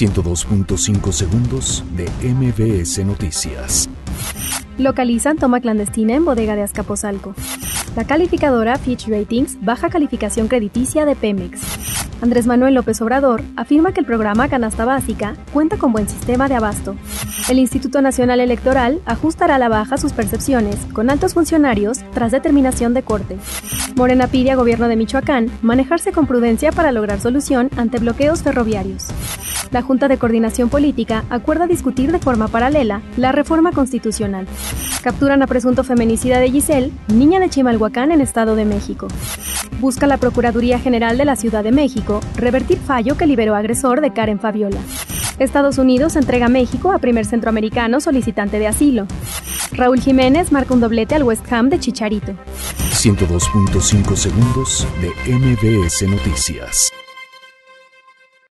102.5 segundos de MBS Noticias. Localizan toma clandestina en bodega de Azcapotzalco. La calificadora Fitch Ratings baja calificación crediticia de Pemex. Andrés Manuel López Obrador afirma que el programa Canasta Básica cuenta con buen sistema de abasto. El Instituto Nacional Electoral ajustará a la baja sus percepciones con altos funcionarios tras determinación de corte. Morena pide a gobierno de Michoacán manejarse con prudencia para lograr solución ante bloqueos ferroviarios. La Junta de Coordinación Política acuerda discutir de forma paralela la reforma constitucional. Capturan a presunto feminicida de Giselle, niña de Chimalhuacán en Estado de México. Busca la Procuraduría General de la Ciudad de México revertir fallo que liberó agresor de Karen Fabiola. Estados Unidos entrega a México a primer centroamericano solicitante de asilo. Raúl Jiménez marca un doblete al West Ham de Chicharito. 102.5 segundos de MBS Noticias.